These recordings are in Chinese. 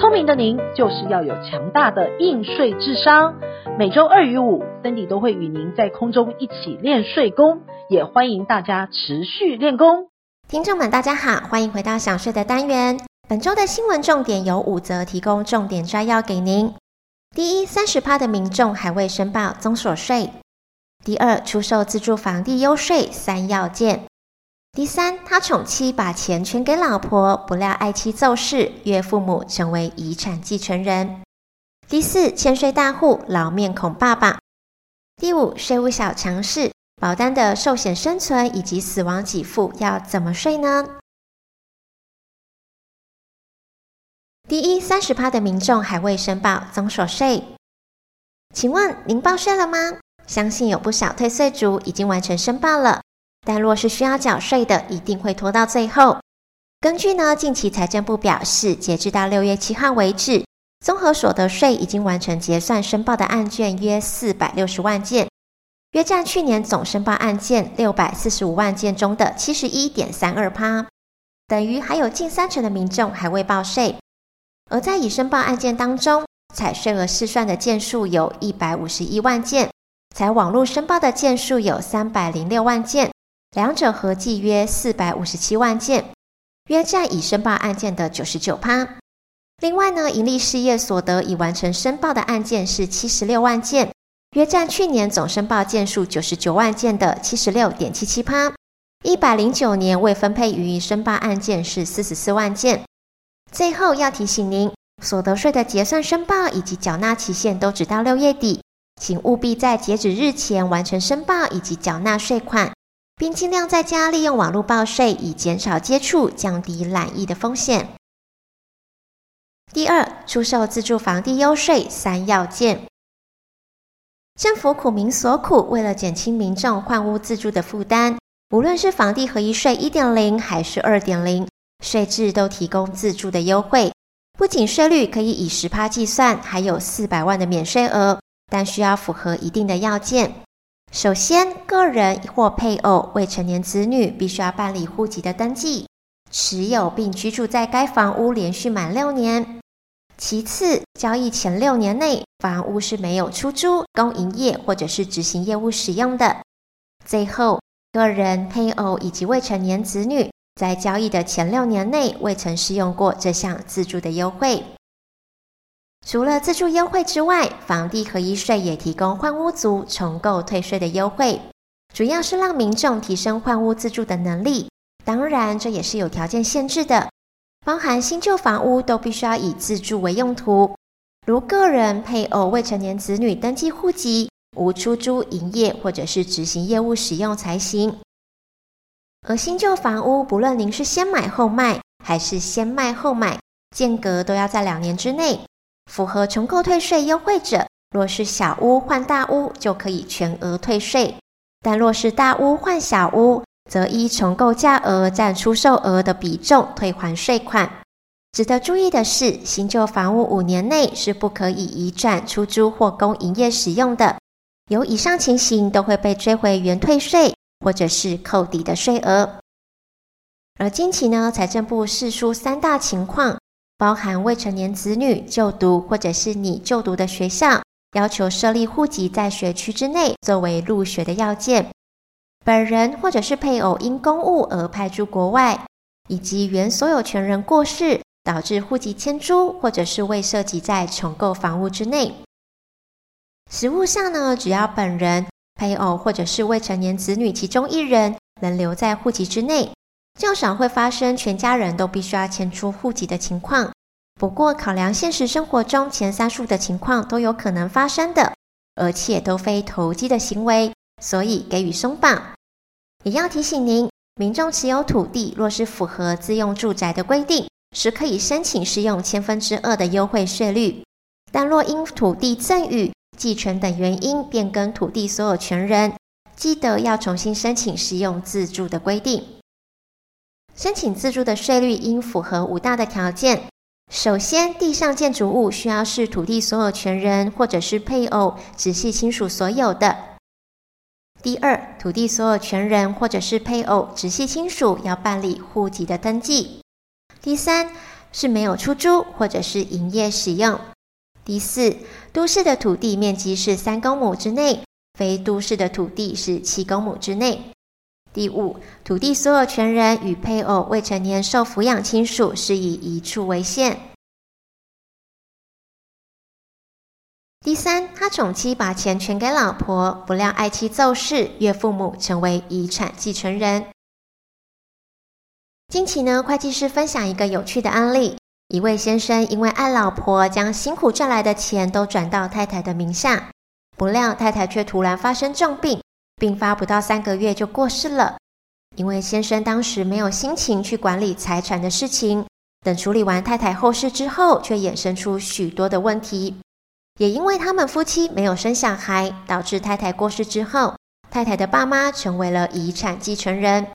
聪明的您，就是要有强大的应税智商。每周二与五，Cindy 都会与您在空中一起练税功，也欢迎大家持续练功。听众们，大家好，欢迎回到想税的单元。本周的新闻重点有五则，提供重点摘要给您。第一，三十趴的民众还未申报综所税。第二，出售自住房地优税三要件。第三，他宠妻把钱全给老婆，不料爱妻奏事，岳父母成为遗产继承人。第四，欠税大户老面孔爸爸。第五，税务小常识，保单的寿险生存以及死亡给付要怎么税呢？第一，三十趴的民众还未申报综所税，请问您报税了吗？相信有不少退税族已经完成申报了。但若是需要缴税的，一定会拖到最后。根据呢，近期财政部表示，截至到六月七号为止，综合所得税已经完成结算申报的案件约四百六十万件，约占去年总申报案件六百四十五万件中的七十一点三二趴，等于还有近三成的民众还未报税。而在已申报案件当中，采税额试算的件数有一百五十一万件，采网络申报的件数有三百零六万件。两者合计约四百五十七万件，约占已申报案件的九十九趴。另外呢，营利事业所得已完成申报的案件是七十六万件，约占去年总申报件数九十九万件的七十六点七七趴。一百零九年未分配予申报案件是四十四万件。最后要提醒您，所得税的结算申报以及缴纳期限都只到六月底，请务必在截止日前完成申报以及缴纳税款。并尽量在家利用网络报税，以减少接触，降低懒疫的风险。第二，出售自住房地优税三要件。政府苦民所苦，为了减轻民众换屋自住的负担，无论是房地合一税一点零还是二点零，税制都提供自住的优惠。不仅税率可以以十趴计算，还有四百万的免税额，但需要符合一定的要件。首先，个人或配偶、未成年子女必须要办理户籍的登记，持有并居住在该房屋连续满六年。其次，交易前六年内，房屋是没有出租、供营业或者是执行业务使用的。最后，个人、配偶以及未成年子女在交易的前六年内未曾适用过这项自住的优惠。除了自住优惠之外，房地合一税也提供换屋族重购退税的优惠，主要是让民众提升换屋自住的能力。当然，这也是有条件限制的，包含新旧房屋都必须要以自住为用途，如个人、配偶、未成年子女登记户籍，无出租、营业或者是执行业务使用才行。而新旧房屋，不论您是先买后卖，还是先卖后买，间隔都要在两年之内。符合重购退税优惠者，若是小屋换大屋，就可以全额退税；但若是大屋换小屋，则依重购价额占出售额的比重退还税款。值得注意的是，新旧房屋五年内是不可以移转出租或供营业使用的，有以上情形都会被追回原退税或者是扣抵的税额。而近期呢，财政部释出三大情况。包含未成年子女就读，或者是你就读的学校，要求设立户籍在学区之内作为入学的要件。本人或者是配偶因公务而派驻国外，以及原所有权人过世导致户籍迁出，或者是未涉及在重购房屋之内。实务上呢，只要本人、配偶或者是未成年子女其中一人能留在户籍之内。较少会发生全家人都必须要迁出户籍的情况，不过考量现实生活中前三数的情况都有可能发生的，而且都非投机的行为，所以给予松绑。也要提醒您，民众持有土地若是符合自用住宅的规定，是可以申请适用千分之二的优惠税率。但若因土地赠与、继承等原因变更土地所有权人，记得要重新申请适用自住的规定。申请自住的税率应符合五大的条件。首先，地上建筑物需要是土地所有权人或者是配偶、直系亲属所有的。第二，土地所有权人或者是配偶、直系亲属要办理户籍的登记。第三，是没有出租或者是营业使用。第四，都市的土地面积是三公亩之内，非都市的土地是七公亩之内。第五，土地所有权人与配偶、未成年受抚养亲属是以一处为限。第三，他宠妻把钱全给老婆，不料爱妻骤逝，岳父母成为遗产继承人。近期呢，会计师分享一个有趣的案例：一位先生因为爱老婆，将辛苦赚来的钱都转到太太的名下，不料太太却突然发生重病。病发不到三个月就过世了，因为先生当时没有心情去管理财产的事情，等处理完太太后事之后，却衍生出许多的问题。也因为他们夫妻没有生小孩，导致太太过世之后，太太的爸妈成为了遗产继承人。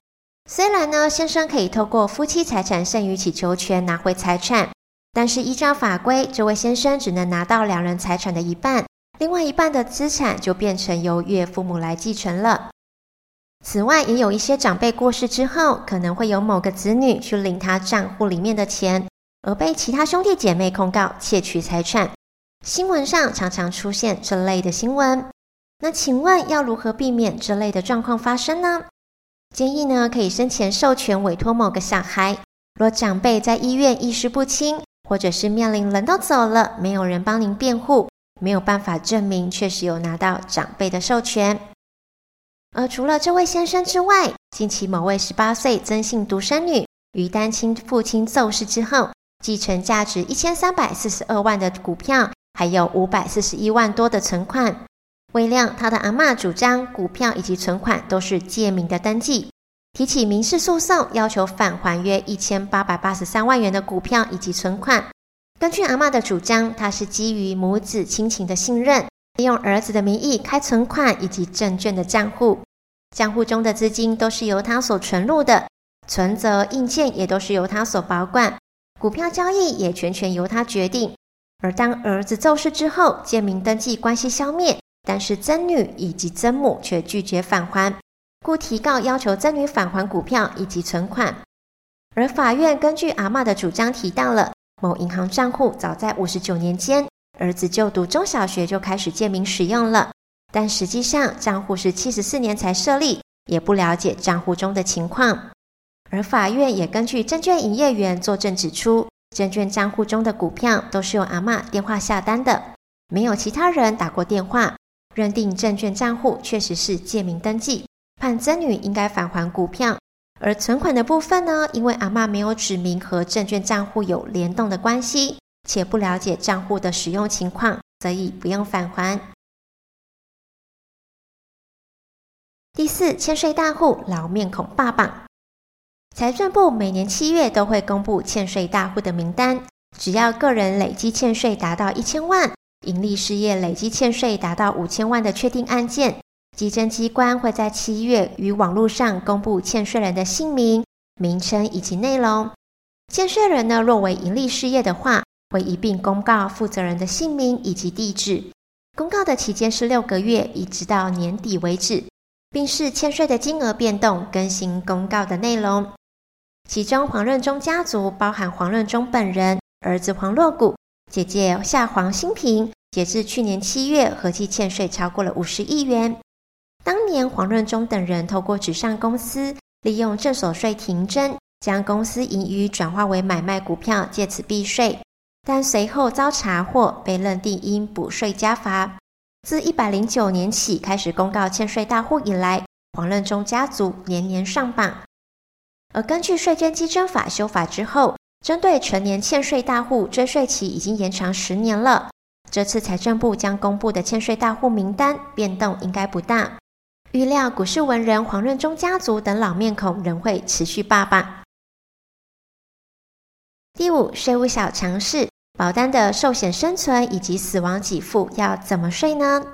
虽然呢，先生可以透过夫妻财产剩余请求权拿回财产，但是依照法规，这位先生只能拿到两人财产的一半。另外一半的资产就变成由岳父母来继承了。此外，也有一些长辈过世之后，可能会有某个子女去领他账户里面的钱，而被其他兄弟姐妹控告窃取财产。新闻上常常出现这类的新闻。那请问要如何避免这类的状况发生呢？建议呢，可以生前授权委托某个小孩。若长辈在医院意识不清，或者是面临人都走了，没有人帮您辩护。没有办法证明确实有拿到长辈的授权。而除了这位先生之外，近期某位十八岁曾姓独生女于单亲父亲骤逝之后，继承价值一千三百四十二万的股票，还有五百四十一万多的存款。为亮他的阿嬷主张股票以及存款都是借名的登记，提起民事诉讼，要求返还约一千八百八十三万元的股票以及存款。根据阿嬷的主张，她是基于母子亲情的信任，利用儿子的名义开存款以及证券的账户，账户中的资金都是由她所存入的，存折印件也都是由她所保管，股票交易也全权由她决定。而当儿子骤逝之后，借名登记关系消灭，但是曾女以及曾母却拒绝返还，故提告要求曾女返还股票以及存款。而法院根据阿嬷的主张提到了。某银行账户早在五十九年间，儿子就读中小学就开始借名使用了，但实际上账户是七十四年才设立，也不了解账户中的情况。而法院也根据证券营业员作证指出，证券账户中的股票都是由阿嬷电话下单的，没有其他人打过电话，认定证券账户确实是借名登记，判曾女应该返还股票。而存款的部分呢，因为阿嬷没有指明和证券账户有联动的关系，且不了解账户的使用情况，所以不用返还。第四，欠税大户老面孔霸榜。财政部每年七月都会公布欠税大户的名单，只要个人累积欠税达到一千万，营利事业累积欠税达到五千万的确定案件。稽征机关会在七月于网络上公布欠税人的姓名、名称以及内容。欠税人呢，若为营利事业的话，会一并公告负责人的姓名以及地址。公告的期间是六个月，一直到年底为止，并视欠税的金额变动更新公告的内容。其中，黄任中家族包含黄任中本人、儿子黄若谷、姐姐夏黄新平，截至去年七月，合计欠税超过了五十亿元。当年黄润中等人透过纸上公司，利用正所税停征，将公司盈余转化为买卖股票，借此避税。但随后遭查获，被认定应补税加罚。自一百零九年起开始公告欠税大户以来，黄润中家族年年上榜。而根据税捐稽征法修法之后，针对成年欠税大户追税期已经延长十年了。这次财政部将公布的欠税大户名单变动应该不大。预料股市文人黄润中家族等老面孔仍会持续霸榜。第五，税务小常识：保单的寿险生存以及死亡给付要怎么税呢？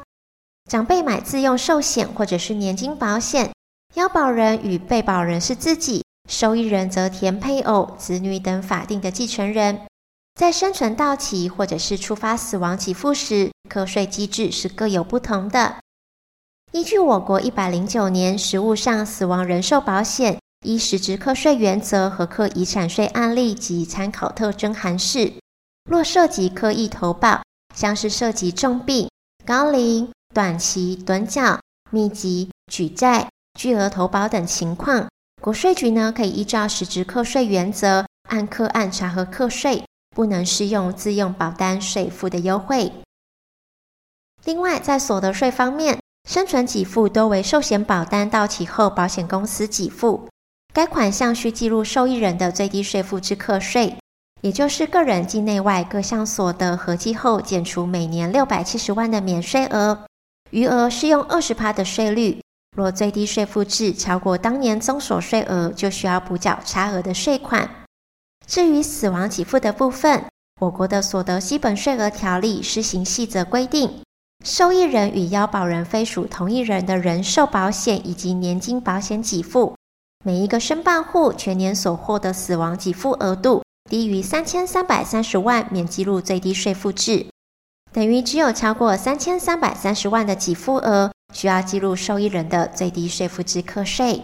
长辈买自用寿险或者是年金保险，要保人与被保人是自己，受益人则填配偶、子女等法定的继承人。在生存到期或者是触发死亡给付时，课税机制是各有不同的。依据我国一百零九年实务上死亡人寿保险依实质课税原则和课遗产税案例及参考特征函释，若涉及刻意投保，像是涉及重病、高龄、短期短缴、密集举债、巨额投保等情况，国税局呢可以依照实质课税原则，按课案查核课税。不能适用自用保单税负的优惠。另外，在所得税方面，生存给付多为寿险保单到期后保险公司给付，该款项需计入受益人的最低税负之课税，也就是个人境内外各项所得合计后减除每年六百七十万的免税额，余额适用二十趴的税率。若最低税负制超过当年综所税额，就需要补缴差额的税款。至于死亡给付的部分，我国的所得基本税额条例施行细则规定，受益人与腰保人非属同一人的人寿保险以及年金保险给付，每一个申办户全年所获得死亡给付额度低于三千三百三十万，免计入最低税负制，等于只有超过三千三百三十万的给付额，需要计入受益人的最低税负制课税。